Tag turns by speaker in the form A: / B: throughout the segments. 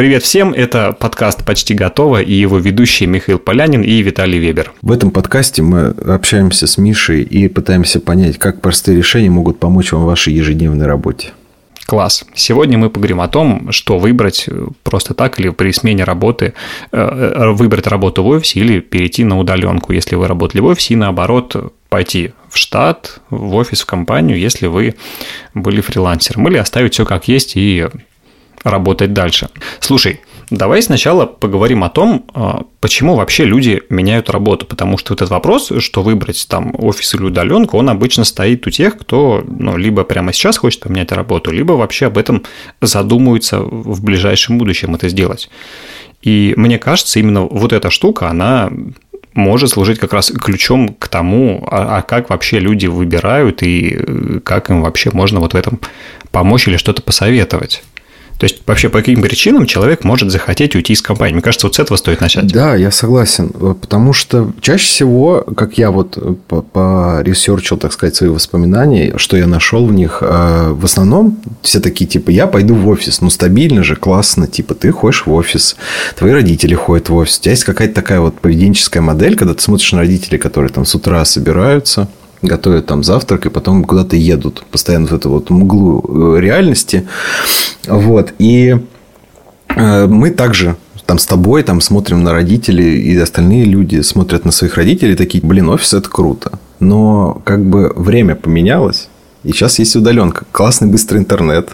A: Привет всем, это подкаст «Почти готово» и его ведущие Михаил Полянин и Виталий Вебер.
B: В этом подкасте мы общаемся с Мишей и пытаемся понять, как простые решения могут помочь вам в вашей ежедневной работе.
A: Класс. Сегодня мы поговорим о том, что выбрать просто так или при смене работы, э, э, выбрать работу в офисе или перейти на удаленку, если вы работали в офисе, и наоборот пойти в штат, в офис, в компанию, если вы были фрилансером, или оставить все как есть и работать дальше. Слушай, давай сначала поговорим о том, а, почему вообще люди меняют работу, потому что этот вопрос, что выбрать там офис или удаленку, он обычно стоит у тех, кто ну, либо прямо сейчас хочет поменять работу, либо вообще об этом задумывается в ближайшем будущем это сделать. И мне кажется, именно вот эта штука, она может служить как раз ключом к тому, а, а как вообще люди выбирают и э, как им вообще можно вот в этом помочь или что-то посоветовать. То есть вообще по каким причинам человек может захотеть уйти из компании? Мне кажется, вот с этого стоит начать.
B: Да, я согласен. Потому что чаще всего, как я вот поресерчил, так сказать, свои воспоминания, что я нашел в них, э, в основном все такие, типа, я пойду в офис. Ну, стабильно же, классно. Типа, ты ходишь в офис, твои родители ходят в офис. У тебя есть какая-то такая вот поведенческая модель, когда ты смотришь на родителей, которые там с утра собираются, готовят там завтрак и потом куда-то едут. Постоянно в эту вот мглу э, реальности. Вот. И э, мы также там с тобой там смотрим на родителей, и остальные люди смотрят на своих родителей такие, блин, офис это круто. Но как бы время поменялось, и сейчас есть удаленка. Классный быстрый интернет,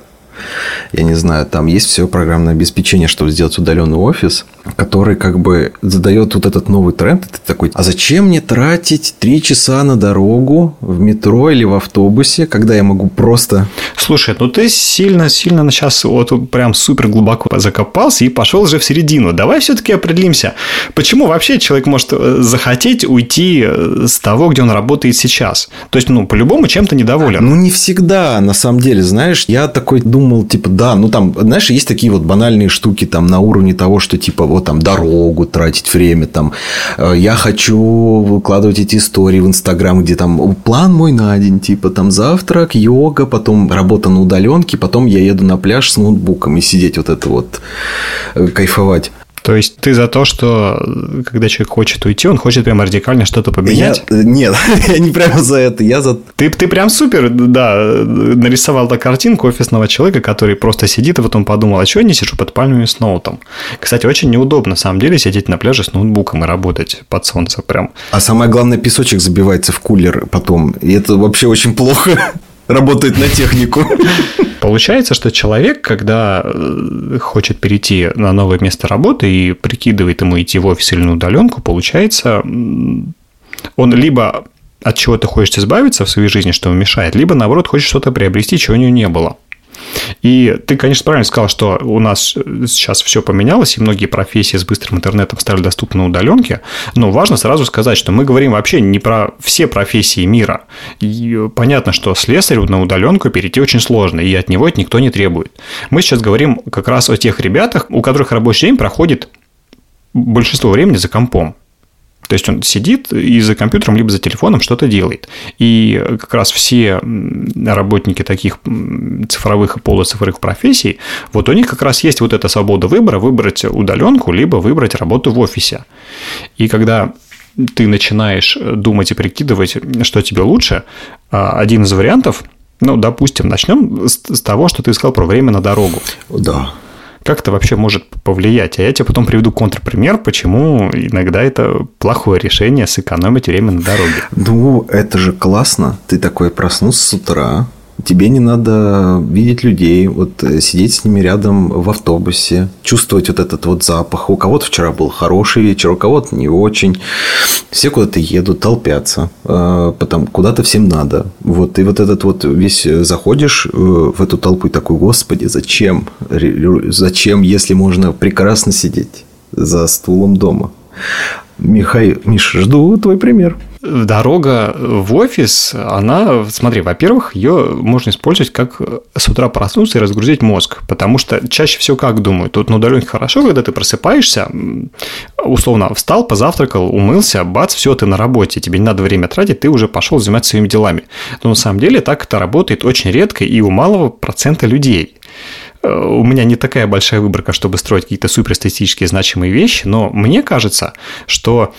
B: я не знаю, там есть все программное обеспечение, чтобы сделать удаленный офис, который как бы задает вот этот новый тренд. И ты такой, а зачем мне тратить три часа на дорогу в метро или в автобусе, когда я могу просто...
A: Слушай, ну ты сильно-сильно сейчас вот прям супер глубоко закопался и пошел уже в середину. Давай все-таки определимся, почему вообще человек может э, захотеть уйти э, с того, где он работает сейчас? То есть, ну, по-любому чем-то недоволен.
B: Ну, не всегда, на самом деле, знаешь, я такой думаю, думал, типа, да, ну там, знаешь, есть такие вот банальные штуки там на уровне того, что типа вот там дорогу тратить время, там, э, я хочу выкладывать эти истории в Инстаграм, где там план мой на день, типа там завтрак, йога, потом работа на удаленке, потом я еду на пляж с ноутбуком и сидеть вот это вот э, кайфовать.
A: То есть ты за то, что когда человек хочет уйти, он хочет прям радикально что-то поменять?
B: Я, нет, я не прямо за это, я за...
A: Ты, ты прям супер, да, нарисовал эту картинку офисного человека, который просто сидит и потом подумал, а что я не сижу под пальмами с ноутом? Кстати, очень неудобно, на самом деле, сидеть на пляже с ноутбуком и работать под солнцем прям.
B: А самое главное, песочек забивается в кулер потом, и это вообще очень плохо работает на технику.
A: Получается, что человек, когда э, хочет перейти на новое место работы и прикидывает ему идти в офис или на удаленку, получается, он либо от чего-то хочет избавиться в своей жизни, что ему мешает, либо, наоборот, хочет что-то приобрести, чего у него не было. И ты, конечно, правильно сказал, что у нас сейчас все поменялось, и многие профессии с быстрым интернетом стали доступны на удаленке, но важно сразу сказать, что мы говорим вообще не про все профессии мира. И понятно, что слесарю на удаленку перейти очень сложно, и от него это никто не требует. Мы сейчас говорим как раз о тех ребятах, у которых рабочий день проходит большинство времени за компом. То есть он сидит и за компьютером, либо за телефоном что-то делает. И как раз все работники таких цифровых и полуцифровых профессий, вот у них как раз есть вот эта свобода выбора, выбрать удаленку, либо выбрать работу в офисе. И когда ты начинаешь думать и прикидывать, что тебе лучше, а, один из вариантов, ну, допустим, начнем с того, что ты сказал про время на дорогу.
B: Да.
A: Как это вообще может повлиять? А я тебе потом приведу контрпример, почему иногда это плохое решение сэкономить время на дороге.
B: Ну, это же классно. Ты такой проснулся с утра, Тебе не надо видеть людей, вот э, сидеть с ними рядом в автобусе, чувствовать вот этот вот запах. У кого-то вчера был хороший вечер, у кого-то не очень. Все куда-то едут, толпятся, э, потом куда-то всем надо. Вот, и вот этот вот весь э, заходишь в эту толпу и такой, господи, зачем? Зачем, если можно прекрасно сидеть за стулом дома? Михаил, Миша, жду твой пример
A: дорога в офис, она, смотри, во-первых, ее можно использовать как с утра проснуться и разгрузить мозг, потому что чаще всего как думаю, тут на удаленке хорошо, когда ты просыпаешься, условно встал, позавтракал, умылся, бац, все, ты на работе, тебе не надо время тратить, ты уже пошел заниматься своими делами. Но на самом деле так это работает очень редко и у малого процента людей. у меня не такая большая выборка, чтобы строить какие-то суперстатистические значимые вещи, но мне кажется, что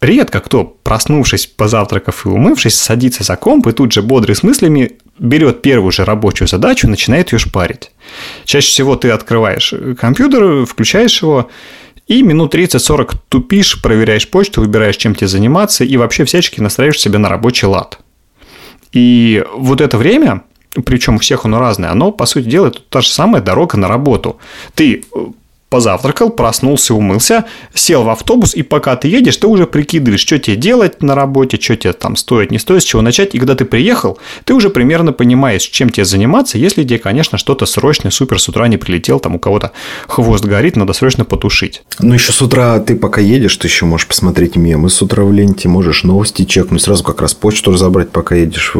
A: редко кто, проснувшись, позавтракав и умывшись, садится за комп и тут же бодрый с мыслями берет первую же рабочую задачу и начинает ее шпарить. Чаще всего ты открываешь компьютер, включаешь его, и минут 30-40 тупишь, проверяешь почту, выбираешь, чем тебе заниматься, и вообще всячески настраиваешь себя на рабочий лад. И вот это время, причем у всех оно разное, оно, по сути дела, это та же самая дорога на работу. Ты позавтракал, проснулся, умылся, сел в автобус, и пока ты едешь, ты уже прикидываешь, что тебе делать на работе, что тебе там стоит, не стоит, с чего начать. И когда ты приехал, ты уже примерно понимаешь, чем тебе заниматься, если тебе, конечно, что-то срочное, супер с утра не прилетел, там у кого-то хвост горит, надо срочно потушить.
B: Ну, еще с утра ты пока едешь, ты еще можешь посмотреть мемы с утра в ленте, можешь новости чекнуть, сразу как раз почту разобрать, пока едешь.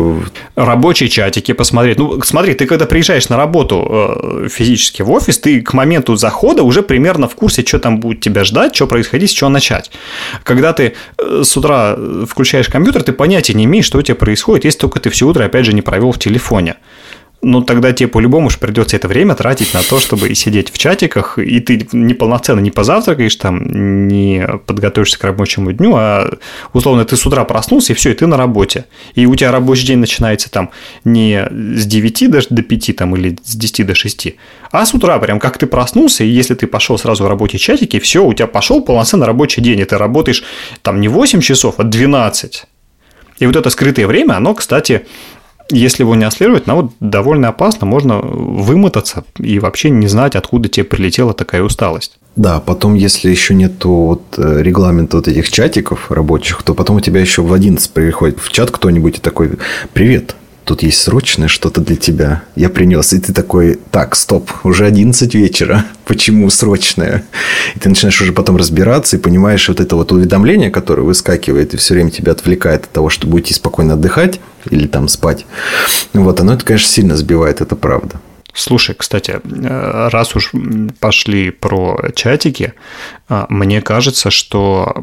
A: Рабочие чатики посмотреть. Ну, смотри, ты когда приезжаешь на работу э, физически в офис, ты к моменту захода уже уже примерно в курсе, что там будет тебя ждать, что происходить, с чего начать. Когда ты э, с утра включаешь компьютер, ты понятия не имеешь, что у тебя происходит, если только ты все утро, опять же, не провел в телефоне ну тогда тебе по-любому уж придется это время тратить на то, чтобы сидеть в чатиках, и ты неполноценно не позавтракаешь, там, не подготовишься к рабочему дню, а условно ты с утра проснулся, и все, и ты на работе. И у тебя рабочий день начинается там не с 9 даже до 5 там, или с 10 до 6, а с утра прям как ты проснулся, и если ты пошел сразу в рабочие чатики, все, у тебя пошел полноценный рабочий день, и ты работаешь там не 8 часов, а 12. И вот это скрытое время, оно, кстати, если его не отслеживать, ну вот довольно опасно, можно вымотаться и вообще не знать, откуда тебе прилетела такая усталость.
B: Да, потом, если еще нету вот э, регламента вот этих чатиков рабочих, то потом у тебя еще в 11 приходит в чат кто-нибудь и такой, привет, тут есть срочное что-то для тебя. Я принес. И ты такой, так, стоп, уже 11 вечера. Почему срочное? И ты начинаешь уже потом разбираться и понимаешь вот это вот уведомление, которое выскакивает и все время тебя отвлекает от того, чтобы уйти спокойно отдыхать или там спать. Вот, оно это, конечно, сильно сбивает, это правда.
A: Слушай, кстати, э, раз уж пошли про чатики, э, мне кажется, что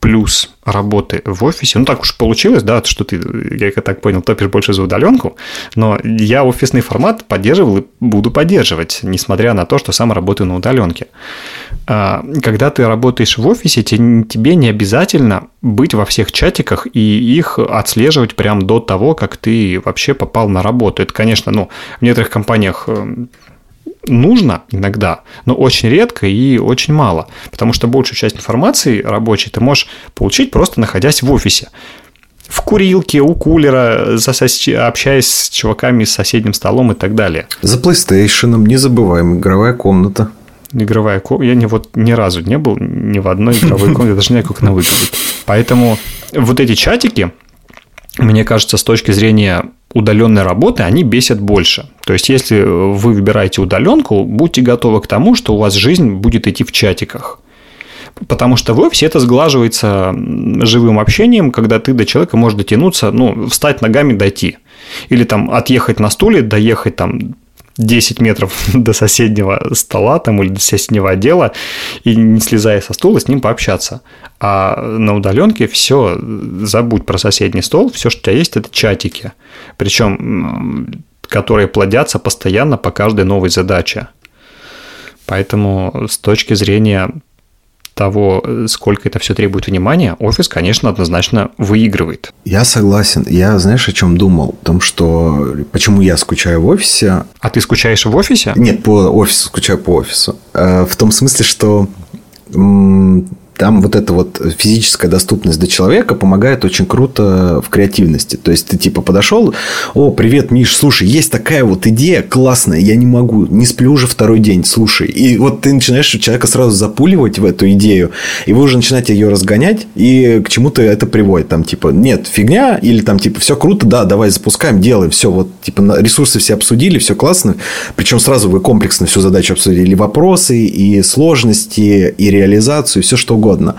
A: плюс работы в офисе. Ну, так уж получилось, да, что ты, я так понял, топишь больше за удаленку, но я офисный формат поддерживал и буду поддерживать, несмотря на то, что сам работаю на удаленке. А, когда ты работаешь в офисе, тебе не обязательно быть во всех чатиках и их отслеживать прямо до того, как ты вообще попал на работу. Это, конечно, ну, в некоторых компаниях эм, нужно иногда, но очень редко и очень мало, потому что большую часть информации рабочей ты можешь получить просто находясь в офисе. В курилке, у кулера, общаясь с чуваками с соседним столом и так далее.
B: За PlayStation, не забываем, игровая комната.
A: Игровая комната. Я ни, вот, ни разу не был ни в одной игровой комнате, даже не знаю, как она выглядит. Поэтому вот эти чатики, мне кажется, с точки зрения удаленной работы, они бесят больше. То есть, если вы выбираете удаленку, будьте готовы к тому, что у вас жизнь будет идти в чатиках. Потому что в офисе это сглаживается живым общением, когда ты до человека можешь дотянуться, ну, встать ногами, дойти. Или там отъехать на стуле, доехать там 10 метров до соседнего стола там, или до соседнего отдела и не слезая со стула с ним пообщаться. А на удаленке все, забудь про соседний стол, все, что у тебя есть, это чатики. Причем которые плодятся постоянно по каждой новой задаче. Поэтому с точки зрения того, сколько это все требует внимания, офис, конечно, однозначно выигрывает.
B: Я согласен. Я, знаешь, о чем думал? О том, что почему я скучаю в офисе.
A: А ты скучаешь в офисе?
B: Нет, по офису, скучаю по офису. Э, в том смысле, что там вот эта вот физическая доступность до человека помогает очень круто в креативности. То есть, ты типа подошел, о, привет, Миш, слушай, есть такая вот идея классная, я не могу, не сплю уже второй день, слушай. И вот ты начинаешь человека сразу запуливать в эту идею, и вы уже начинаете ее разгонять, и к чему-то это приводит. Там типа, нет, фигня, или там типа, все круто, да, давай запускаем, делаем, все, вот типа ресурсы все обсудили, все классно. Причем сразу вы комплексно всю задачу обсудили, вопросы, и сложности, и реализацию, и все что угодно угодно.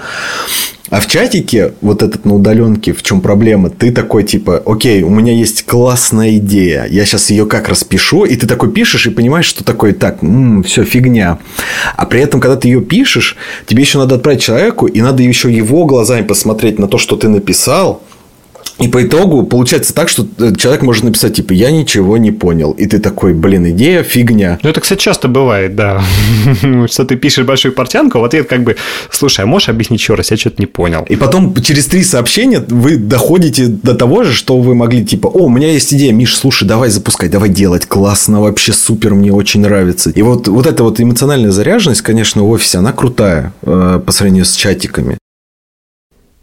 B: А в чатике, вот этот на удаленке, в чем проблема? Ты такой типа, окей, у меня есть классная идея, я сейчас ее как распишу, и ты такой пишешь и понимаешь, что такое, так, м-м, все, фигня. А при этом, когда ты ее пишешь, тебе еще надо отправить человеку, и надо еще его глазами посмотреть на то, что ты написал, И по итогу получается так, что э, человек может написать, типа, я ничего не понял. И ты такой, блин, идея фигня.
A: Ну, это, кстати, часто бывает, да. что ты пишешь большую портянку, а в ответ как бы, слушай, а можешь объяснить еще раз, я что-то не понял.
B: И потом через три сообщения вы доходите до того же, что вы могли, типа, о, у меня есть идея, Миш, слушай, давай запускай, давай делать, классно, вообще супер, мне очень нравится. И вот, вот эта вот эмоциональная заряженность, конечно, в офисе, она крутая э, по сравнению с чатиками.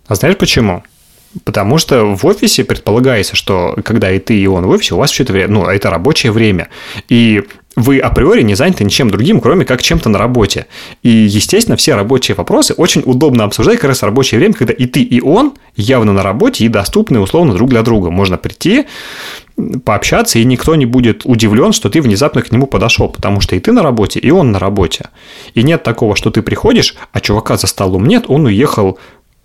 A: А знаешь почему? Потому что в офисе предполагается, что когда и ты, и он в офисе, у вас все это время, ну, это рабочее время. И вы априори не заняты ничем другим, кроме как чем-то на работе. И, естественно, все рабочие вопросы очень удобно обсуждать как раз рабочее время, когда и ты, и он явно на работе и доступны условно друг для друга. Можно прийти, пообщаться, и никто не будет удивлен, что ты внезапно к нему подошел, потому что и ты на работе, и он на работе. И нет такого, что ты приходишь, а чувака за столом нет, он уехал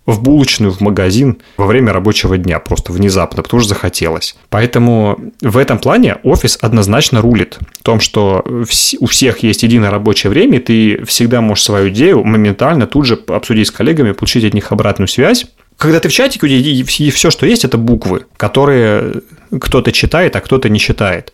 A: в булочную, в магазин во время рабочего дня, просто внезапно, потому что захотелось. Поэтому в этом плане офис однозначно рулит. В том, что у всех есть единое рабочее время, ты всегда можешь свою идею моментально тут же обсудить с коллегами, получить от них обратную связь. Когда ты в чатике, и все, что есть, это буквы, которые кто-то читает, а кто-то не читает.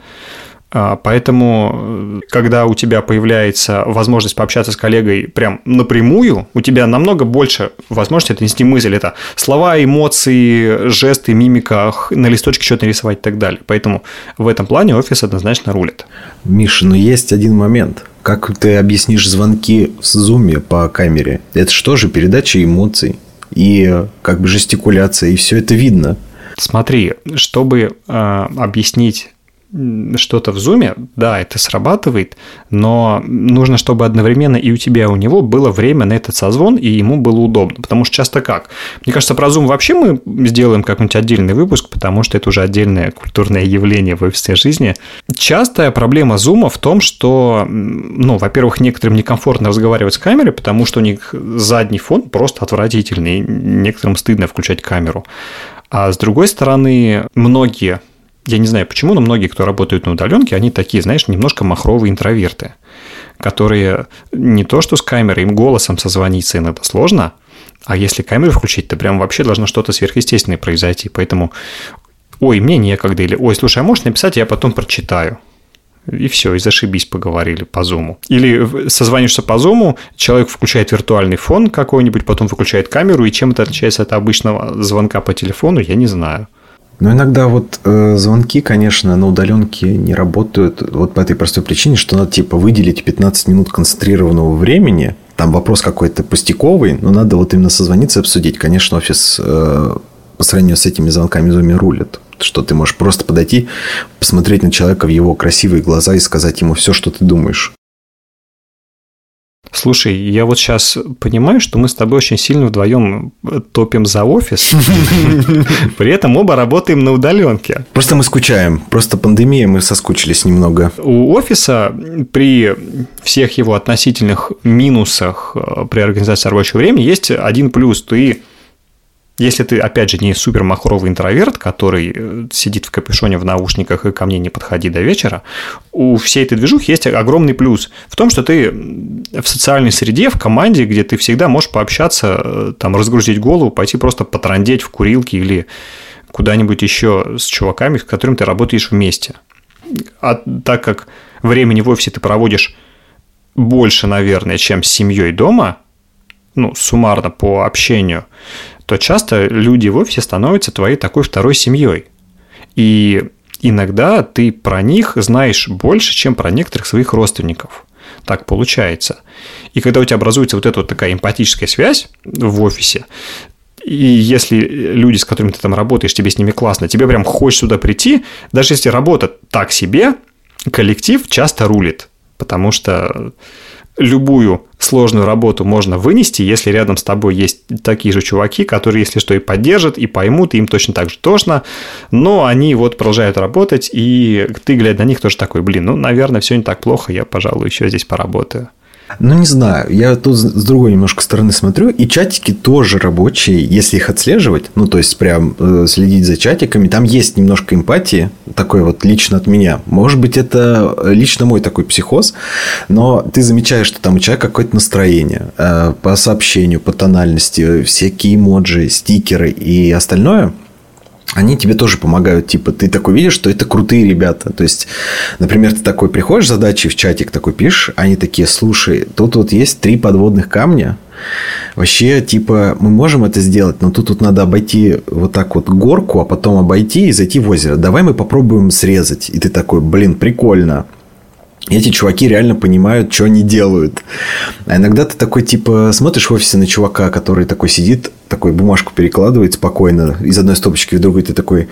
A: А, поэтому, когда у тебя появляется возможность пообщаться с коллегой прям напрямую, у тебя намного больше возможности донести мысль. Это слова, эмоции, жесты, мимика, на листочке что-то нарисовать и так далее. Поэтому в этом плане офис однозначно рулит.
B: Миша, но есть один момент. Как ты объяснишь звонки в зуме по камере? Это что же передача эмоций и как бы жестикуляция, и все это видно.
A: Смотри, чтобы э, объяснить что-то в зуме, да, это срабатывает, но нужно, чтобы одновременно и у тебя, и у него было время на этот созвон, и ему было удобно. Потому что часто как? Мне кажется, про зум вообще мы сделаем какой-нибудь отдельный выпуск, потому что это уже отдельное культурное явление в офисной жизни. Частая проблема зума в том, что, ну, во-первых, некоторым некомфортно разговаривать с камерой, потому что у них задний фон просто отвратительный, некоторым стыдно включать камеру. А с другой стороны, многие я не знаю почему, но многие, кто работают на удаленке, они такие, знаешь, немножко махровые интроверты, которые не то что с камерой, им голосом созвониться иногда сложно, а если камеру включить, то прям вообще должно что-то сверхъестественное произойти. Поэтому, ой, мне некогда, или, ой, слушай, а можешь написать, я потом прочитаю. И все, и зашибись, поговорили по зуму. Или созвонишься по зуму, человек включает виртуальный фон какой-нибудь, потом выключает камеру, и чем это отличается от обычного звонка по телефону, я не знаю.
B: Но иногда вот э, звонки, конечно, на удаленке не работают вот по этой простой причине, что надо типа выделить 15 минут концентрированного времени. Там вопрос какой-то пустяковый, но надо вот именно созвониться и обсудить. Конечно, офис э, по сравнению с этими звонками зуме рулит. Что ты можешь просто подойти, посмотреть на человека в его красивые глаза и сказать ему все, что ты думаешь.
A: Слушай, я вот сейчас понимаю, что мы с тобой очень сильно вдвоем топим за офис, при этом оба работаем на удаленке.
B: Просто мы скучаем, просто пандемия, мы соскучились немного.
A: У офиса при всех его относительных минусах э, при организации рабочего времени есть один плюс. Ты если ты, опять же, не супер махровый интроверт, который э, сидит в капюшоне в наушниках и ко мне не подходи до вечера, у всей этой движухи есть огромный плюс в том, что ты в социальной среде, в команде, где ты всегда можешь пообщаться, э, там, разгрузить голову, пойти просто потрандеть в курилке или куда-нибудь еще с чуваками, с которыми ты работаешь вместе. А так как времени в офисе ты проводишь больше, наверное, чем с семьей дома, ну, суммарно по общению, то часто люди в офисе становятся твоей такой второй семьей. И иногда ты про них знаешь больше, чем про некоторых своих родственников. Так получается. И когда у тебя образуется вот эта вот такая эмпатическая связь в офисе, и если люди, с которыми ты там работаешь, тебе с ними классно, тебе прям хочешь сюда прийти, даже если работа так себе, коллектив часто рулит. Потому что любую сложную работу можно вынести, если рядом с тобой есть такие же чуваки, которые, если что, и поддержат, и поймут, и им точно так же тошно, но они вот продолжают работать, и ты, глядя на них, тоже такой, блин, ну, наверное, все не так плохо, я, пожалуй, еще здесь поработаю.
B: Ну, не знаю. Я тут с другой немножко стороны смотрю. И чатики тоже рабочие, если их отслеживать. Ну, то есть, прям э, следить за чатиками. Там есть немножко эмпатии. Такой вот лично от меня. Может быть, это лично мой такой психоз. Но ты замечаешь, что там у человека какое-то настроение. Э, по сообщению, по тональности. Всякие эмоджи, стикеры и остальное – они тебе тоже помогают. Типа, ты такой видишь, что это крутые ребята. То есть, например, ты такой приходишь задачи в чатик такой пишешь, они такие, слушай, тут вот есть три подводных камня. Вообще, типа, мы можем это сделать, но тут тут надо обойти вот так вот горку, а потом обойти и зайти в озеро. Давай мы попробуем срезать. И ты такой, блин, прикольно эти чуваки реально понимают, что они делают. А иногда ты такой, типа, смотришь в офисе на чувака, который такой сидит, такой бумажку перекладывает спокойно из одной стопочки в другую, ты такой,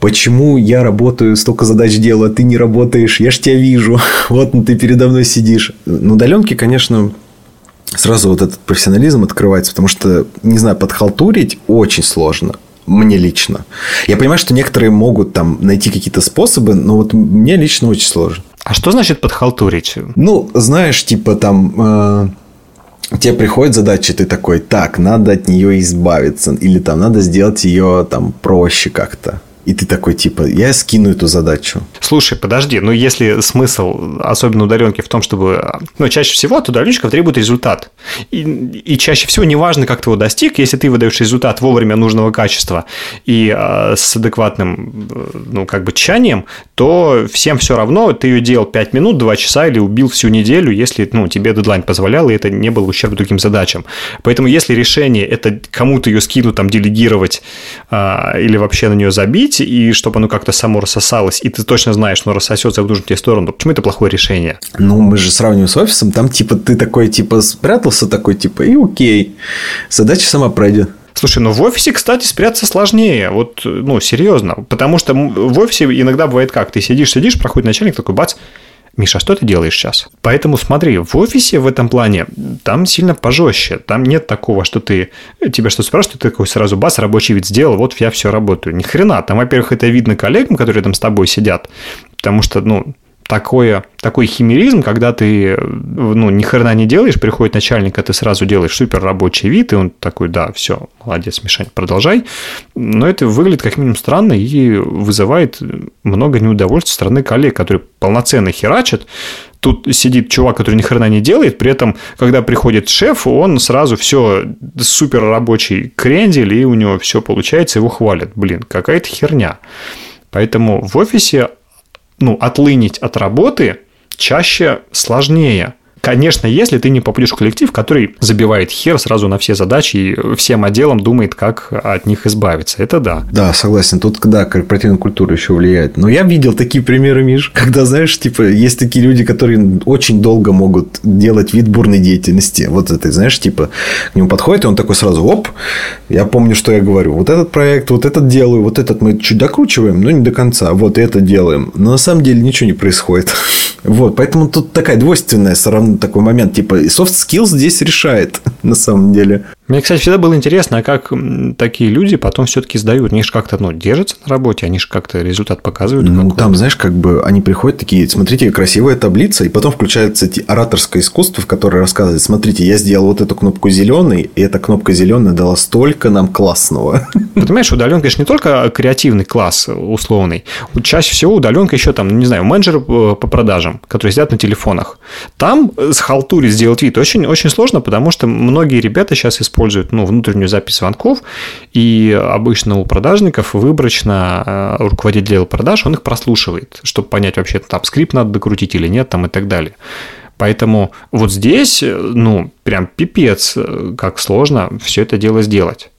B: почему я работаю, столько задач делаю, а ты не работаешь, я ж тебя вижу, вот ну, ты передо мной сидишь. На удаленке, конечно, сразу вот этот профессионализм открывается, потому что, не знаю, подхалтурить очень сложно мне лично. Я понимаю, что некоторые могут там найти какие-то способы, но вот мне лично очень сложно.
A: А что значит подхалтурить?
B: Ну, знаешь, типа там... Э, тебе приходит задача, ты такой, так, надо от нее избавиться, или там надо сделать ее там проще как-то. И ты такой, типа, я скину эту задачу.
A: Слушай, подожди, ну если смысл, особенно удаленки, в том, чтобы... Ну, чаще всего от удаленщиков требует результат. И, и чаще всего неважно, как ты его достиг, если ты выдаешь результат вовремя нужного качества и э, с адекватным, ну, как бы тщанием, то всем все равно, ты ее делал 5 минут, 2 часа или убил всю неделю, если, ну, тебе дедлайн позволял, и это не было ущерб другим задачам. Поэтому если решение это кому-то ее скинуть, там, делегировать э, или вообще на нее забить, пить, и чтобы оно как-то само рассосалось, и ты точно знаешь, что оно рассосется в нужную тебе сторону, почему это плохое решение?
B: Ну, мы же сравниваем с офисом, там типа ты такой, типа, спрятался такой, типа, и окей, задача сама пройдет.
A: Слушай, ну в офисе, кстати, спрятаться сложнее. Вот, ну, серьезно. Потому что в офисе иногда бывает как? Ты сидишь, сидишь, проходит начальник, такой бац, Миша, а что ты делаешь сейчас? Поэтому смотри, в офисе в этом плане там сильно пожестче. Там нет такого, что ты тебя что-то спрашивают, ты такой сразу бас, рабочий вид сделал, вот я все работаю. Ни хрена. Там, во-первых, это видно коллегам, которые там с тобой сидят, потому что, ну, такое, такой химеризм, когда ты ну, ни хрена не делаешь, приходит начальник, а ты сразу делаешь супер рабочий вид, и он такой, да, все, молодец, Мишань, продолжай. Но это выглядит как минимум странно и вызывает много неудовольствия со стороны коллег, которые полноценно херачат, Тут сидит чувак, который ни хрена не делает, при этом, когда приходит шеф, он сразу все супер рабочий крендель, и у него все получается, его хвалят. Блин, какая-то херня. Поэтому в офисе ну, отлынить от работы чаще сложнее. Конечно, если ты не попадешь в коллектив, который забивает хер сразу на все задачи и всем отделом думает, как от них избавиться. Это да.
B: Да, согласен. Тут, да, корпоративная культура еще влияет. Но я видел такие примеры, Миш, когда, знаешь, типа, есть такие люди, которые очень долго могут делать вид бурной деятельности. Вот это, знаешь, типа, к нему подходит, и он такой сразу, оп, я помню, что я говорю. Вот этот проект, вот этот делаю, вот этот мы чуть докручиваем, но не до конца. Вот это делаем. Но на самом деле ничего не происходит. Вот, поэтому тут такая двойственная все такой момент, типа, и soft skills здесь решает, на самом деле.
A: Мне, кстати, всегда было интересно, а как такие люди потом все-таки сдают? Они же как-то, ну, держатся на работе, они же как-то результат показывают.
B: Ну, там, знаешь, как бы они приходят такие, смотрите, красивая таблица, и потом включается ораторское искусство, в которое рассказывает, смотрите, я сделал вот эту кнопку зеленой, и эта кнопка зеленая дала столько нам классного.
A: Ты понимаешь, удаленка же не только креативный класс условный. Чаще всего удаленка еще там, не знаю, менеджер э, по продажам, которые сидят на телефонах. Там с халтури сделать вид очень, очень сложно, потому что многие ребята сейчас используют ну, внутреннюю запись звонков, и обычно у продажников выборочно э, руководитель продаж, он их прослушивает, чтобы понять вообще, там скрипт надо докрутить или нет, там и так далее. Поэтому вот здесь, э, ну, прям пипец, э, как сложно все это дело сделать.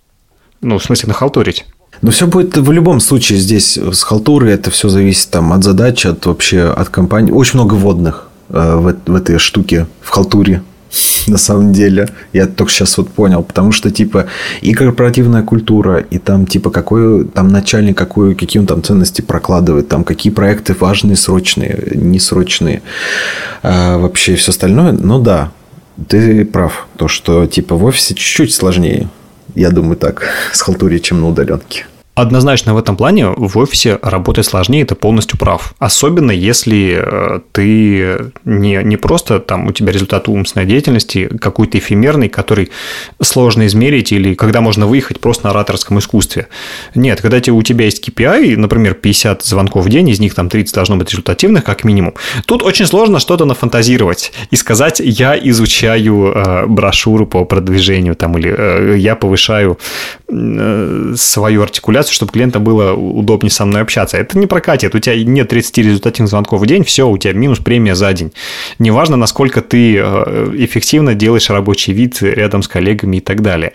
A: Ну, в смысле, нахалтурить.
B: Но все будет в любом случае здесь с халтурой это все зависит там от задачи, от вообще от компании. Очень много водных в, в этой штуке, в халтуре. на самом деле. Я только сейчас вот понял. Потому что, типа, и корпоративная культура, и там, типа, какой там начальник, какую, какие он там ценности прокладывает, там, какие проекты важные, срочные, несрочные. А вообще все остальное. Ну, да, ты прав. То, что, типа, в офисе чуть-чуть сложнее. Я думаю так, с халтуре, чем на удаленке.
A: Однозначно в этом плане в офисе работать сложнее, ты полностью прав. Особенно если э, ты не, не просто там у тебя результат умственной деятельности какой-то эфемерный, который сложно измерить, или когда можно выехать просто на ораторском искусстве. Нет, когда у тебя есть KPI, например, 50 звонков в день, из них там 30 должно быть результативных как минимум, тут очень сложно что-то нафантазировать и сказать, я изучаю э, брошюру по продвижению там, или э, я повышаю свою артикуляцию операцию, чтобы клиентам было удобнее со мной общаться. Это не прокатит. У тебя нет 30 результативных звонков в день, все, у тебя минус премия за день. Неважно, насколько ты э, эффективно делаешь рабочий вид рядом с коллегами и так далее.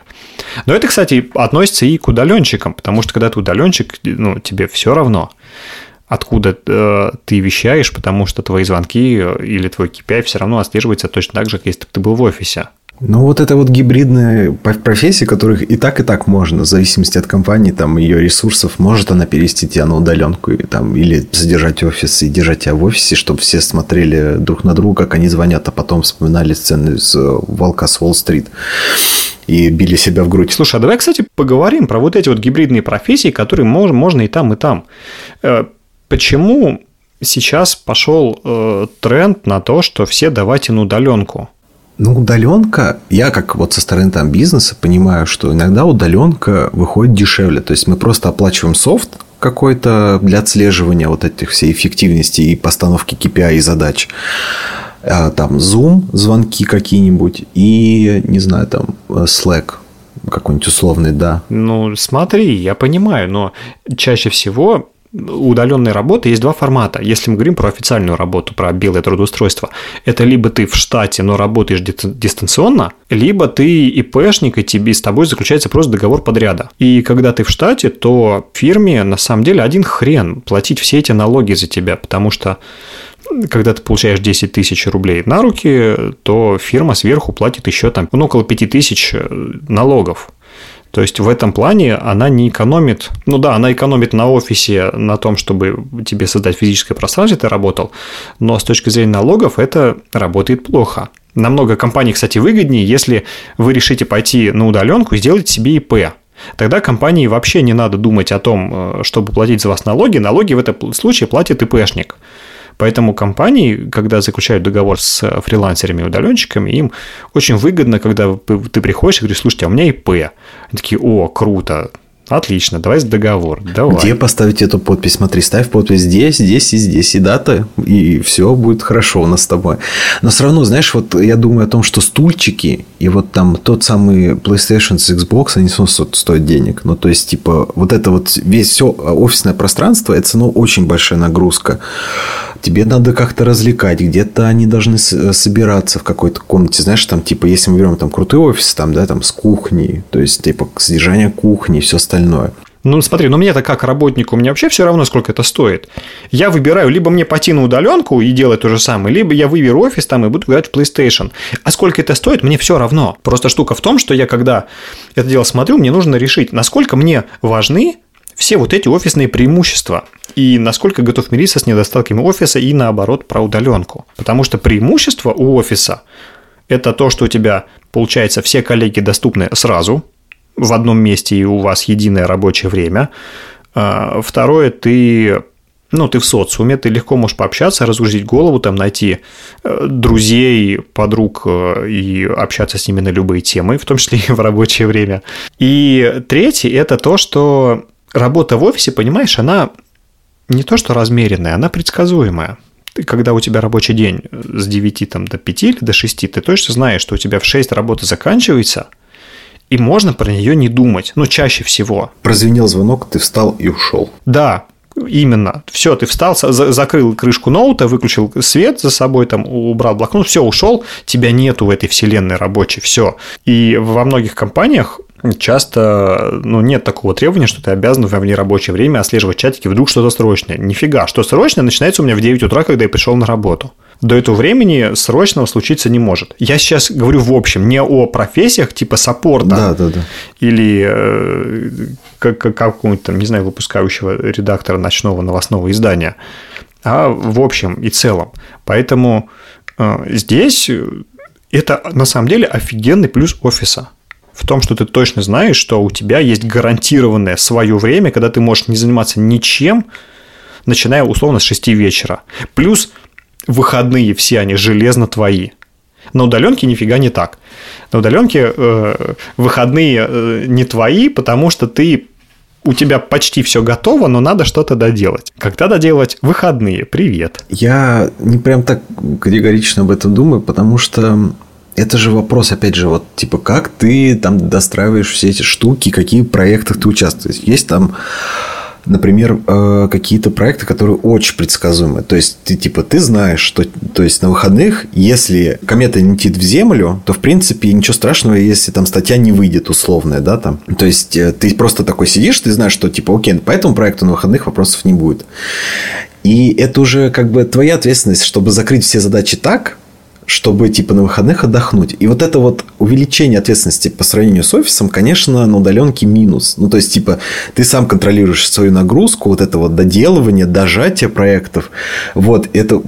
A: Но это, кстати, относится и к удаленщикам, потому что когда ты удаленщик, ну, тебе все равно откуда э, ты вещаешь, потому что твои звонки э, или твой KPI все равно отслеживается точно так же, как если бы ты был в офисе.
B: Ну, вот это вот гибридные профессии, которых и так, и так можно, в зависимости от компании, там, ее ресурсов, может она перевести тебя на удаленку и, там, или задержать офис и держать тебя в офисе, чтобы все смотрели друг на друга, как они звонят, а потом вспоминали сцены из э, «Волка с Уолл-стрит» и били себя в грудь.
A: Слушай, а давай, кстати, поговорим про вот эти вот гибридные профессии, которые можно, можно и там, и там. Э, почему сейчас пошел э, тренд на то, что все давайте на удаленку?
B: Ну, удаленка, я как вот со стороны там бизнеса понимаю, что иногда удаленка выходит дешевле. То есть мы просто оплачиваем софт какой-то для отслеживания вот этих всей эффективности и постановки KPI и задач. А, там Zoom, звонки какие-нибудь и, не знаю, там Slack какой-нибудь условный, да.
A: Ну, смотри, я понимаю, но чаще всего удаленной работы есть два формата. Если мы говорим про официальную работу, про белое трудоустройство, это либо ты в штате, но работаешь дистанционно, либо ты ИПшник, и тебе с тобой заключается просто договор подряда. И когда ты в штате, то фирме на самом деле один хрен платить все эти налоги за тебя, потому что когда ты получаешь 10 тысяч рублей на руки, то фирма сверху платит еще там ну, около 5 тысяч э, налогов. То есть в этом плане она не экономит, ну да, она экономит на офисе, на том, чтобы тебе создать физическое пространство, ты работал, но с точки зрения налогов это работает плохо. Намного компаний, кстати, выгоднее, если вы решите пойти на удаленку и сделать себе ИП. Тогда компании вообще не надо думать о том, э, чтобы платить за вас налоги. Налоги в этом случае платит ИПшник. Поэтому компании, когда заключают договор с фрилансерами и удаленщиками, им очень выгодно, когда ты приходишь и говоришь, слушайте, а у меня ИП. Они такие, о, круто, Отлично, давай договор. Давай.
B: Где поставить эту подпись? Смотри, ставь подпись здесь, здесь и здесь, и дата, и все будет хорошо у нас с тобой. Но все равно, знаешь, вот я думаю о том, что стульчики и вот там тот самый PlayStation с Xbox, они стоят денег. Ну, то есть, типа, вот это вот весь все офисное пространство, это, ну, очень большая нагрузка. Тебе надо как-то развлекать, где-то они должны собираться в какой-то комнате. Знаешь, там, типа, если мы берем там крутой офис, там, да, там с кухней, то есть, типа, содержание кухни все остальное остальное.
A: Ну, смотри, ну мне-то как работнику, мне вообще все равно, сколько это стоит. Я выбираю, либо мне пойти на удаленку и делать то же самое, либо я выберу офис там и буду играть в PlayStation. А сколько это стоит, мне все равно. Просто штука в том, что я когда это дело смотрю, мне нужно решить, насколько мне важны все вот эти офисные преимущества и насколько готов мириться с недостатками офиса и наоборот про удаленку. Потому что преимущество у офиса – это то, что у тебя, получается, все коллеги доступны сразу, в одном месте и у вас единое рабочее время. А, второе, ты ну, ты в социуме, ты легко можешь пообщаться, разгрузить голову, там, найти э, друзей, подруг э, и общаться с ними на любые темы, в том числе и в рабочее время. И третье – это то, что работа в офисе, понимаешь, она не то что размеренная, она предсказуемая. Ты, когда у тебя рабочий день с 9 там, до 5 или до 6, ты точно знаешь, что у тебя в 6 работа заканчивается – и можно про нее не думать, ну, чаще всего.
B: Прозвенел звонок, ты встал и ушел.
A: Да, Именно. Все, ты встал, закрыл крышку ноута, выключил свет за собой, там, убрал блокнот, все, ушел, тебя нету в этой вселенной рабочей, все. И во многих компаниях часто ну, нет такого требования, что ты обязан в нерабочее время отслеживать чатики, вдруг что-то срочное. Нифига, что срочное начинается у меня в 9 утра, когда я пришел на работу до этого времени срочного случиться не может. Я сейчас говорю в общем, не о профессиях типа саппорта
B: да, да, да.
A: или э, как, какого-нибудь там, не знаю, выпускающего редактора ночного новостного издания, а в общем и целом. Поэтому э, здесь это на самом деле офигенный плюс офиса в том, что ты точно знаешь, что у тебя есть гарантированное свое время, когда ты можешь не заниматься ничем, начиная условно с 6 вечера. Плюс выходные все они железно твои. На удаленке нифига не так. На удаленке э, выходные э, не твои, потому что ты у тебя почти все готово, но надо что-то доделать. Когда доделать? Выходные. Привет.
B: Я не прям так категорично об этом думаю, потому что это же вопрос, опять же, вот типа, как ты там достраиваешь все эти штуки, какие проекты ты участвуешь. Есть там например, э, какие-то проекты, которые очень предсказуемы. То есть, ты типа ты знаешь, что то есть на выходных, если комета летит в Землю, то в принципе ничего страшного, если там статья не выйдет условная, да, там. То есть, э, ты просто такой сидишь, ты знаешь, что типа, окей, по этому проекту на выходных вопросов не будет. И это уже как бы твоя ответственность, чтобы закрыть все задачи так, чтобы типа на выходных отдохнуть. И вот это вот увеличение ответственности по сравнению с офисом, конечно, на удаленке минус. Ну, то есть, типа, ты сам контролируешь свою нагрузку, вот это вот доделывание, дожатие проектов. Вот, это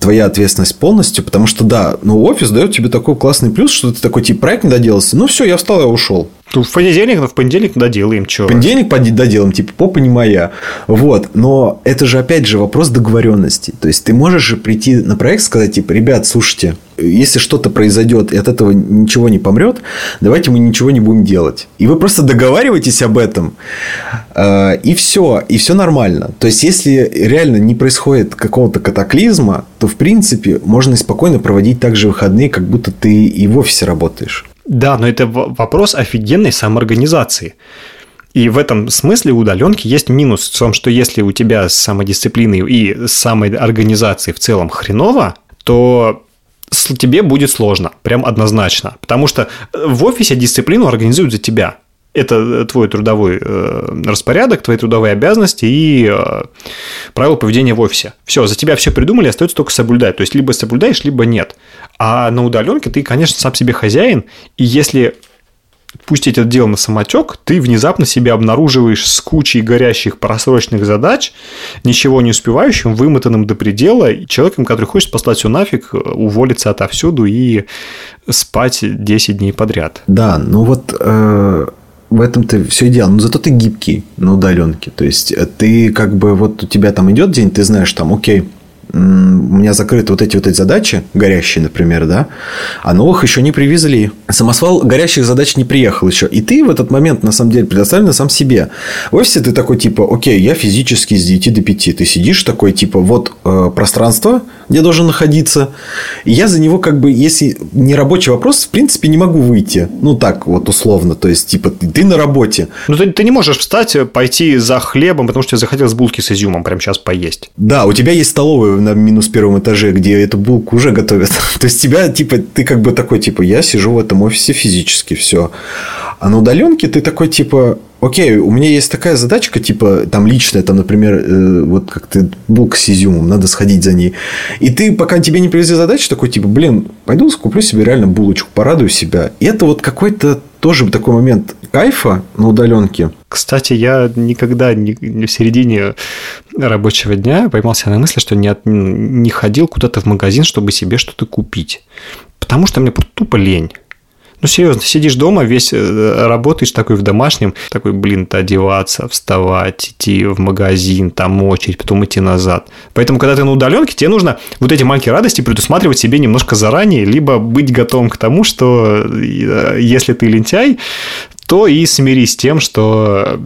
B: твоя ответственность полностью, потому что, да, ну, офис дает тебе такой классный плюс, что ты такой, типа, проект не доделался, ну, все, я встал, я ушел.
A: Ну, в понедельник, но в понедельник доделаем, что?
B: В понедельник доделаем, типа, попа не моя. Вот. Но это же, опять же, вопрос договоренности. То есть, ты можешь же прийти на проект и сказать, типа, ребят, слушайте, если что-то произойдет и от этого ничего не помрет, давайте мы ничего не будем делать. И вы просто договариваетесь об этом, э, и все, и все нормально. То есть, если реально не происходит какого-то катаклизма, то, в принципе, можно спокойно проводить также выходные, как будто ты и в офисе работаешь.
A: Да, но это вопрос офигенной самоорганизации. И в этом смысле удаленки есть минус в том, что если у тебя с самодисциплиной и с самоорганизацией в целом хреново, то тебе будет сложно, прям однозначно. Потому что в офисе дисциплину организуют за тебя. Это твой трудовой э, распорядок, твои трудовые обязанности и э, правила поведения в офисе. Все, за тебя все придумали, остается только соблюдать. То есть, либо соблюдаешь, либо нет. А на удаленке ты, конечно, сам себе хозяин, и если пустить это дело на самотек, ты внезапно себя обнаруживаешь с кучей горящих просроченных задач, ничего не успевающим, вымотанным до предела, и человеком, который хочет послать все нафиг, уволиться отовсюду и спать 10 дней подряд.
B: Да, ну вот э, в этом-то все дело. Но зато ты гибкий на удаленке. То есть ты как бы вот у тебя там идет день, ты знаешь там, окей, у меня закрыты вот эти вот эти задачи, горящие, например, да, а новых еще не привезли. Самосвал горящих задач не приехал еще. И ты в этот момент, на самом деле, предоставлен сам себе. В офисе ты такой, типа, окей, я физически с 9 до 5. Ты сидишь такой, типа, вот э, пространство, где должен находиться. И я за него, как бы, если не рабочий вопрос, в принципе, не могу выйти. Ну, так вот, условно. То есть, типа, ты на работе.
A: Ну, ты, ты не можешь встать, пойти за хлебом, потому что я захотел с булки с изюмом прямо сейчас поесть.
B: Да, у тебя есть столовая на минус первом этаже, где эту булку уже готовят. То есть тебя, типа, ты как бы такой, типа, я сижу в этом офисе физически, все. А на удаленке ты такой, типа, окей, у меня есть такая задачка, типа, там личная, там, например, э, вот как ты булка с изюмом, надо сходить за ней. И ты, пока тебе не привезли задачу, такой, типа, блин, пойду куплю себе реально булочку, порадую себя. И это вот какой-то тоже такой момент кайфа на удаленке.
A: Кстати, я никогда не, в середине рабочего дня поймался на мысли, что не, от, не ходил куда-то в магазин, чтобы себе что-то купить. Потому что мне тупо лень. Ну, серьезно, сидишь дома, весь э, работаешь такой в домашнем, такой, блин, одеваться, вставать, идти в магазин, там очередь, потом идти назад. Поэтому, когда ты на удаленке, тебе нужно вот эти маленькие радости предусматривать себе немножко заранее, либо быть готовым к тому, что э, если ты лентяй, то и смирись с тем, что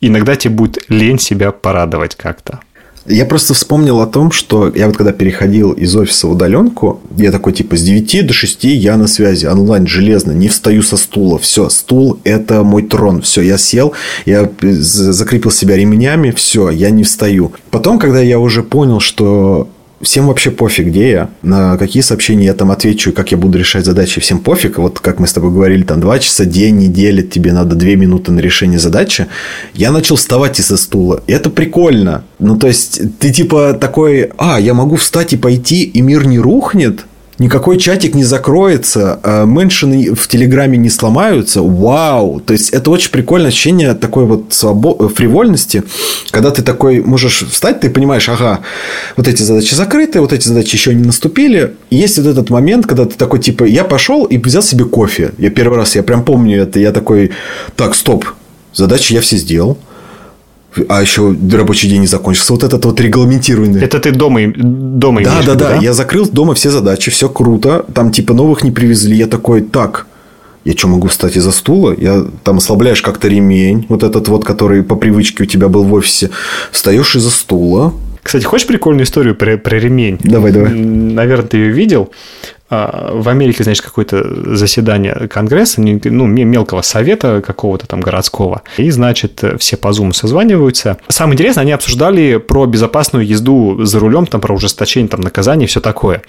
A: иногда тебе будет лень себя порадовать как-то.
B: Я просто вспомнил о том, что я вот когда переходил из офиса в удаленку, я такой типа с 9 до 6 я на связи, онлайн железно, не встаю со стула. Все, стул это мой трон. Все, я сел, я закрепил себя ремнями, все, я не встаю. Потом, когда я уже понял, что всем вообще пофиг, где я, на какие сообщения я там отвечу, как я буду решать задачи, всем пофиг. Вот как мы с тобой говорили, там два часа, день, неделя, тебе надо две минуты на решение задачи. Я начал вставать из-за стула. И это прикольно. Ну, то есть, ты типа такой, а, я могу встать и пойти, и мир не рухнет? Никакой чатик не закроется, а меншины в Телеграме не сломаются. Вау! То есть, это очень прикольное ощущение такой вот свобо... фривольности, когда ты такой можешь встать, ты понимаешь, ага, вот эти задачи закрыты, вот эти задачи еще не наступили. И есть вот этот момент, когда ты такой, типа, я пошел и взял себе кофе. Я первый раз, я прям помню это, я такой, так, стоп, задачи я все сделал а еще рабочий день не закончился. Вот этот вот регламентированный.
A: Это ты дома, дома
B: да, да, да, да. Я закрыл дома все задачи, все круто. Там типа новых не привезли. Я такой, так, я что, могу встать из-за стула? Я там ослабляешь как-то ремень, вот этот вот, который по привычке у тебя был в офисе. Встаешь из-за стула.
A: Кстати, хочешь прикольную историю про, про ремень?
B: Давай, давай.
A: Наверное, ты ее видел. А, в Америке, значит, какое-то заседание Конгресса, ну, мелкого совета какого-то там городского, и, значит, все по Zoom созваниваются. Самое интересное, они обсуждали про безопасную езду за рулем, там, про ужесточение там, наказаний и все такое.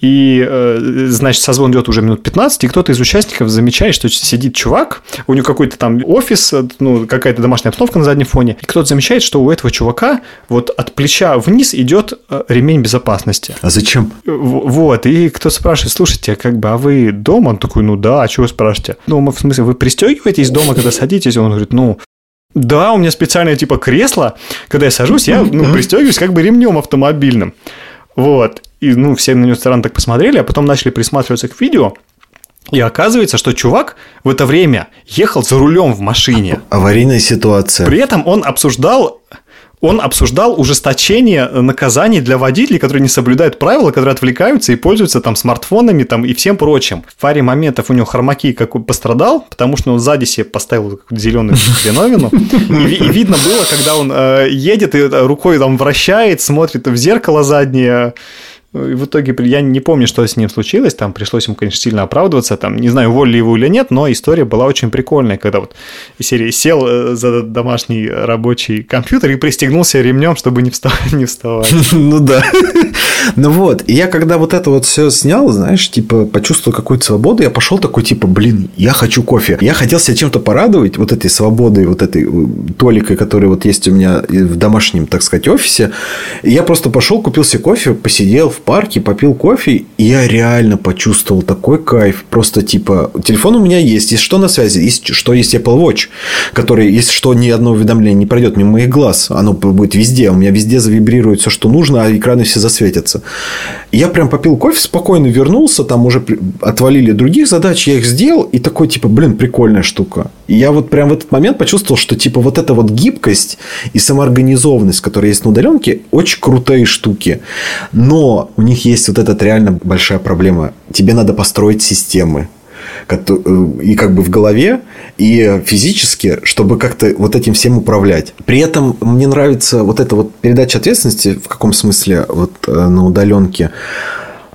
A: И, э, значит, созвон идет уже минут 15, и кто-то из участников замечает, что сидит чувак, у него какой-то там офис, ну, какая-то домашняя обстановка на заднем фоне, и кто-то замечает, что у этого чувака вот от плеча вниз идет э, ремень безопасности.
B: А зачем?
A: Вот, и кто спрашивает, слушайте, как бы, а вы дома? Он такой, ну да, а чего вы спрашиваете? Ну, в смысле, вы пристегиваетесь дома, когда садитесь? Он говорит, ну, да, у меня специальное типа кресло, когда я сажусь, я ну, пристегиваюсь как бы ремнем автомобильным. Вот. И, ну, все на него странно так посмотрели, а потом начали присматриваться к видео. И оказывается, что чувак в это время ехал за рулем в машине.
B: Аварийная ситуация.
A: При этом он обсуждал он обсуждал ужесточение наказаний для водителей, которые не соблюдают правила, которые отвлекаются и пользуются там смартфонами там, и всем прочим. В паре моментов у него хромаки как пострадал, потому что он сзади себе поставил зеленую хреновину. И, и видно было, когда он э, едет и рукой там вращает, смотрит в зеркало заднее, и в итоге я не помню, что с ним случилось, там пришлось ему, конечно, сильно оправдываться, там, не знаю, уволили его или нет, но история была очень прикольная, когда вот из серии сел э, за домашний рабочий компьютер и пристегнулся ремнем, чтобы не вставать. Не вставать.
B: Ну да. Ну вот, и я когда вот это вот все снял, знаешь, типа почувствовал какую-то свободу, я пошел такой, типа, блин, я хочу кофе. Я хотел себя чем-то порадовать, вот этой свободой, вот этой э, толикой, которая вот есть у меня в домашнем, так сказать, офисе. И я просто пошел, купил себе кофе, посидел в парке, попил кофе, и я реально почувствовал такой кайф. Просто типа, телефон у меня есть, есть что на связи, есть что есть Apple Watch, который, если что, ни одно уведомление не пройдет мимо моих глаз, оно будет везде, у меня везде завибрирует все, что нужно, а экраны все засветятся. Я прям попил кофе, спокойно вернулся, там уже отвалили других задач, я их сделал, и такой, типа, блин, прикольная штука. И я вот прям в этот момент почувствовал, что, типа, вот эта вот гибкость и самоорганизованность, которая есть на удаленке, очень крутые штуки. Но у них есть вот эта реально большая проблема. Тебе надо построить системы э, и как бы в голове, и физически, чтобы как-то вот этим всем управлять. При этом мне нравится вот эта вот передача ответственности, в каком смысле вот э, на удаленке.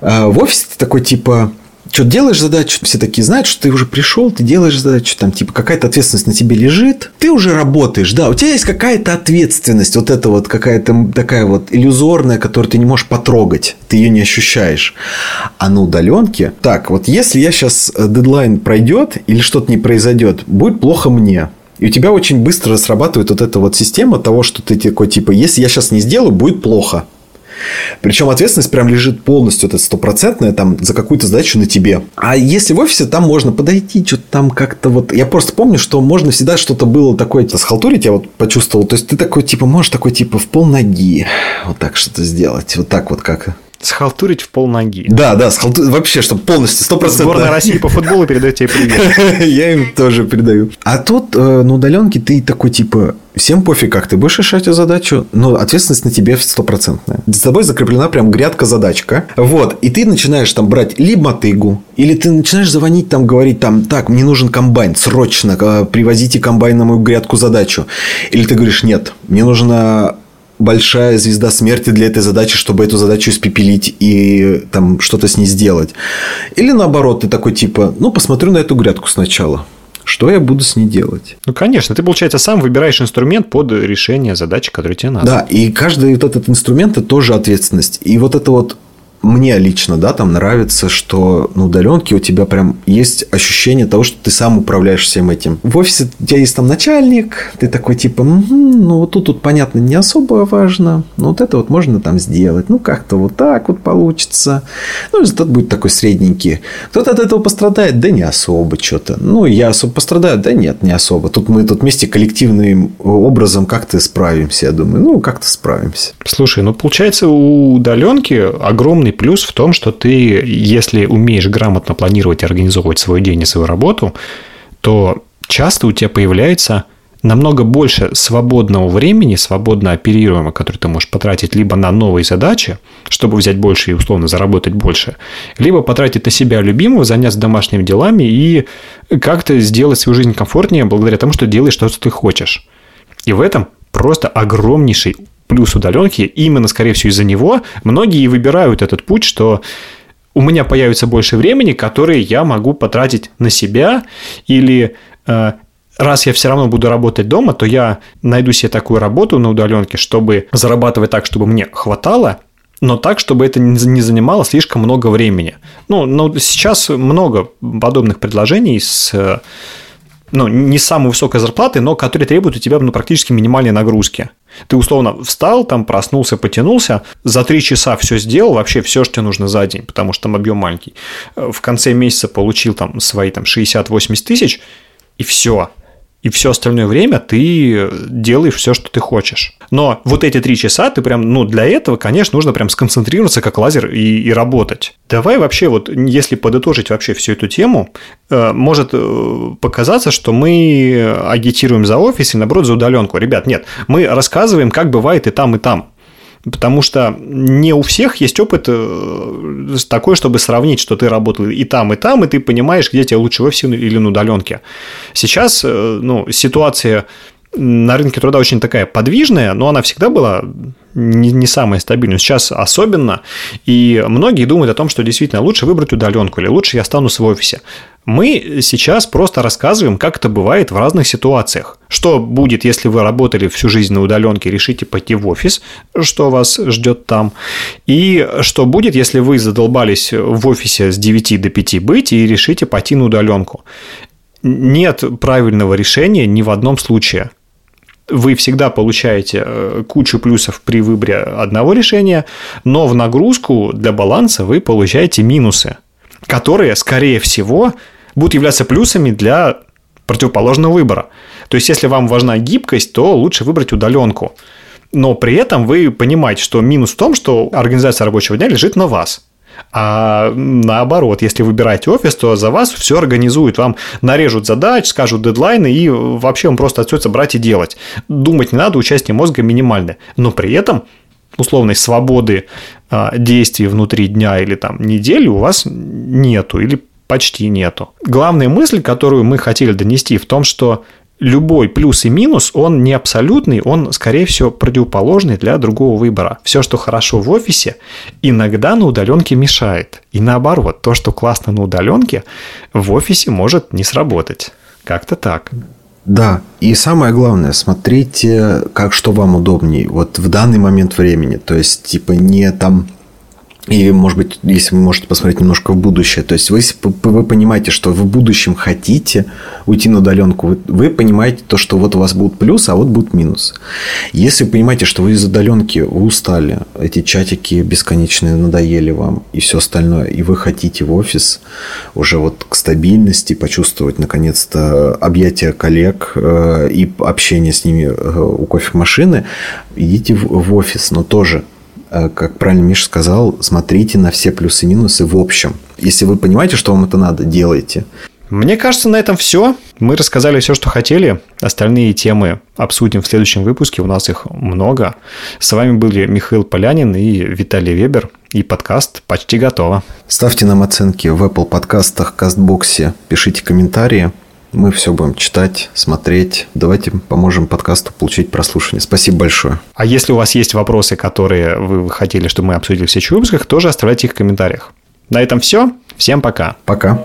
B: Э, в офисе ты такой типа что делаешь задачу, все такие знают, что ты уже пришел, ты делаешь задачу, там, типа, какая-то ответственность на тебе лежит, ты уже работаешь, да, у тебя есть какая-то ответственность, вот это вот какая-то такая вот иллюзорная, которую ты не можешь потрогать, ты ее не ощущаешь. А на удаленке, так, вот если я сейчас э, дедлайн пройдет или что-то не произойдет, будет плохо мне. И у тебя очень быстро срабатывает вот эта вот система того, что ты такой, типа, если я сейчас не сделаю, будет плохо. Причем ответственность прям лежит полностью, это стопроцентная, там, за какую-то задачу на тебе. А если в офисе, там можно подойти, что-то там как-то вот... Я просто помню, что можно всегда что-то было такое схалтурить, я вот почувствовал. То есть, ты такой, типа, можешь такой, типа, в пол ноги вот так что-то сделать. Вот так вот как
A: Схалтурить в пол ноги.
B: Да, да, схалту... вообще, чтобы полностью, сто процентов.
A: Сборная России по футболу передает тебе привет.
B: Я им тоже передаю. А тут э, на удаленке ты такой, типа, всем пофиг, как ты будешь решать эту задачу, но ответственность на тебе стопроцентная. За тобой закреплена прям грядка-задачка. Вот. И ты начинаешь там брать либо мотыгу, или ты начинаешь звонить там, говорить там, так, мне нужен комбайн, срочно, э, привозите комбайн на мою грядку-задачу. Или ты говоришь, нет, мне нужно большая звезда смерти для этой задачи, чтобы эту задачу испепелить и там что-то с ней сделать. Или наоборот, ты такой типа, ну, посмотрю на эту грядку сначала. Что я буду с ней делать?
A: Ну, конечно, ты, получается, сам выбираешь инструмент под решение задачи, которая тебе надо.
B: Да, и каждый вот этот инструмент – это тоже ответственность. И вот это вот мне лично, да, там нравится, что на удаленке у тебя прям есть ощущение того, что ты сам управляешь всем этим. В офисе у тебя есть там начальник, ты такой типа, угу, ну вот тут, тут понятно, не особо важно, но вот это вот можно там сделать, ну как-то вот так вот получится. Ну, результат будет такой средненький. Кто-то от этого пострадает, да не особо что-то. Ну, я особо пострадаю, да нет, не особо. Тут мы тут вместе коллективным образом как-то справимся, я думаю. Ну, как-то справимся.
A: Слушай, ну, получается, у удаленки огромный Главный плюс в том, что ты, если умеешь грамотно планировать и организовывать свой день и свою работу, то часто у тебя появляется намного больше свободного времени, свободно оперируемого, которое ты можешь потратить либо на новые задачи, чтобы взять больше и условно заработать больше, либо потратить на себя любимого, заняться домашними делами и как-то сделать свою жизнь комфортнее благодаря тому, что делаешь то, что ты хочешь. И в этом просто огромнейший плюс удаленки, именно, скорее всего, из-за него многие выбирают этот путь, что у меня появится больше времени, которое я могу потратить на себя или э, раз я все равно буду работать дома, то я найду себе такую работу на удаленке, чтобы зарабатывать так, чтобы мне хватало, но так, чтобы это не занимало слишком много времени. Ну, но сейчас много подобных предложений с ну, не самой высокой зарплаты, но которые требуют у тебя ну, практически минимальной нагрузки. Ты условно встал, там проснулся, потянулся, за три часа все сделал, вообще все, что тебе нужно за день, потому что там объем маленький. В конце месяца получил там свои там 60-80 тысяч, и все и все остальное время ты делаешь все, что ты хочешь. Но вот эти три часа ты прям, ну, для этого, конечно, нужно прям сконцентрироваться как лазер и, и работать. Давай вообще вот, если подытожить вообще всю эту тему, э, может э, показаться, что мы агитируем за офис и, наоборот, за удаленку. Ребят, нет, мы рассказываем, как бывает и там, и там. Потому что не у всех есть опыт э, такой, чтобы сравнить, что ты работал и там, и там, и ты понимаешь, где тебе лучше в офисе или на удаленке. Сейчас э, ну, ситуация на рынке труда очень такая подвижная, но она всегда была не, не самая стабильная. Сейчас особенно. И многие думают о том, что действительно лучше выбрать удаленку или лучше я останусь в офисе. Мы сейчас просто рассказываем, как это бывает в разных ситуациях. Что будет, если вы работали всю жизнь на удаленке, решите пойти в офис, что вас ждет там. И что будет, если вы задолбались в офисе с 9 до 5 быть и решите пойти на удаленку. Нет правильного решения ни в одном случае вы всегда получаете э, кучу плюсов при выборе одного решения, но в нагрузку для баланса вы получаете минусы, которые, скорее всего, будут являться плюсами для противоположного выбора. То есть, если вам важна гибкость, то лучше выбрать удаленку. Но при этом вы понимаете, что минус в том, что организация рабочего дня лежит на вас. А наоборот, если выбираете офис, то за вас все организуют. Вам нарежут задач, скажут дедлайны, и вообще вам просто остается брать и делать. Думать не надо, участие мозга минимальное. Но при этом условной свободы а, действий внутри дня или там недели у вас нету или почти нету. Главная мысль, которую мы хотели донести в том, что любой плюс и минус, он не абсолютный, он, скорее всего, противоположный для другого выбора. Все, что хорошо в офисе, иногда на удаленке мешает. И наоборот, то, что классно на удаленке, в офисе может не сработать. Как-то так.
B: Да, и самое главное, смотрите, как что вам удобнее. Вот в данный момент времени. То есть, типа, не там и, может быть, если вы можете посмотреть немножко в будущее, то есть вы, вы понимаете, что вы в будущем хотите уйти на удаленку, вы, вы понимаете то, что вот у вас будут плюсы, а вот будут минусы. Если вы понимаете, что вы из удаленки вы устали, эти чатики бесконечные надоели вам и все остальное, и вы хотите в офис уже вот к стабильности, почувствовать наконец-то объятия коллег э, и общение с ними э, у кофемашины, идите в, в офис, но тоже как правильно Миша сказал, смотрите на все плюсы и минусы в общем. Если вы понимаете, что вам это надо, делайте.
A: Мне кажется, на этом все. Мы рассказали все, что хотели. Остальные темы обсудим в следующем выпуске. У нас их много. С вами были Михаил Полянин и Виталий Вебер. И подкаст почти готово.
B: Ставьте нам оценки в Apple подкастах, Кастбоксе. Пишите комментарии. Мы все будем читать, смотреть. Давайте поможем подкасту получить прослушивание. Спасибо большое.
A: А если у вас есть вопросы, которые вы хотели, чтобы мы обсудили в следующих выпусках, тоже оставляйте их в комментариях. На этом все. Всем пока.
B: Пока.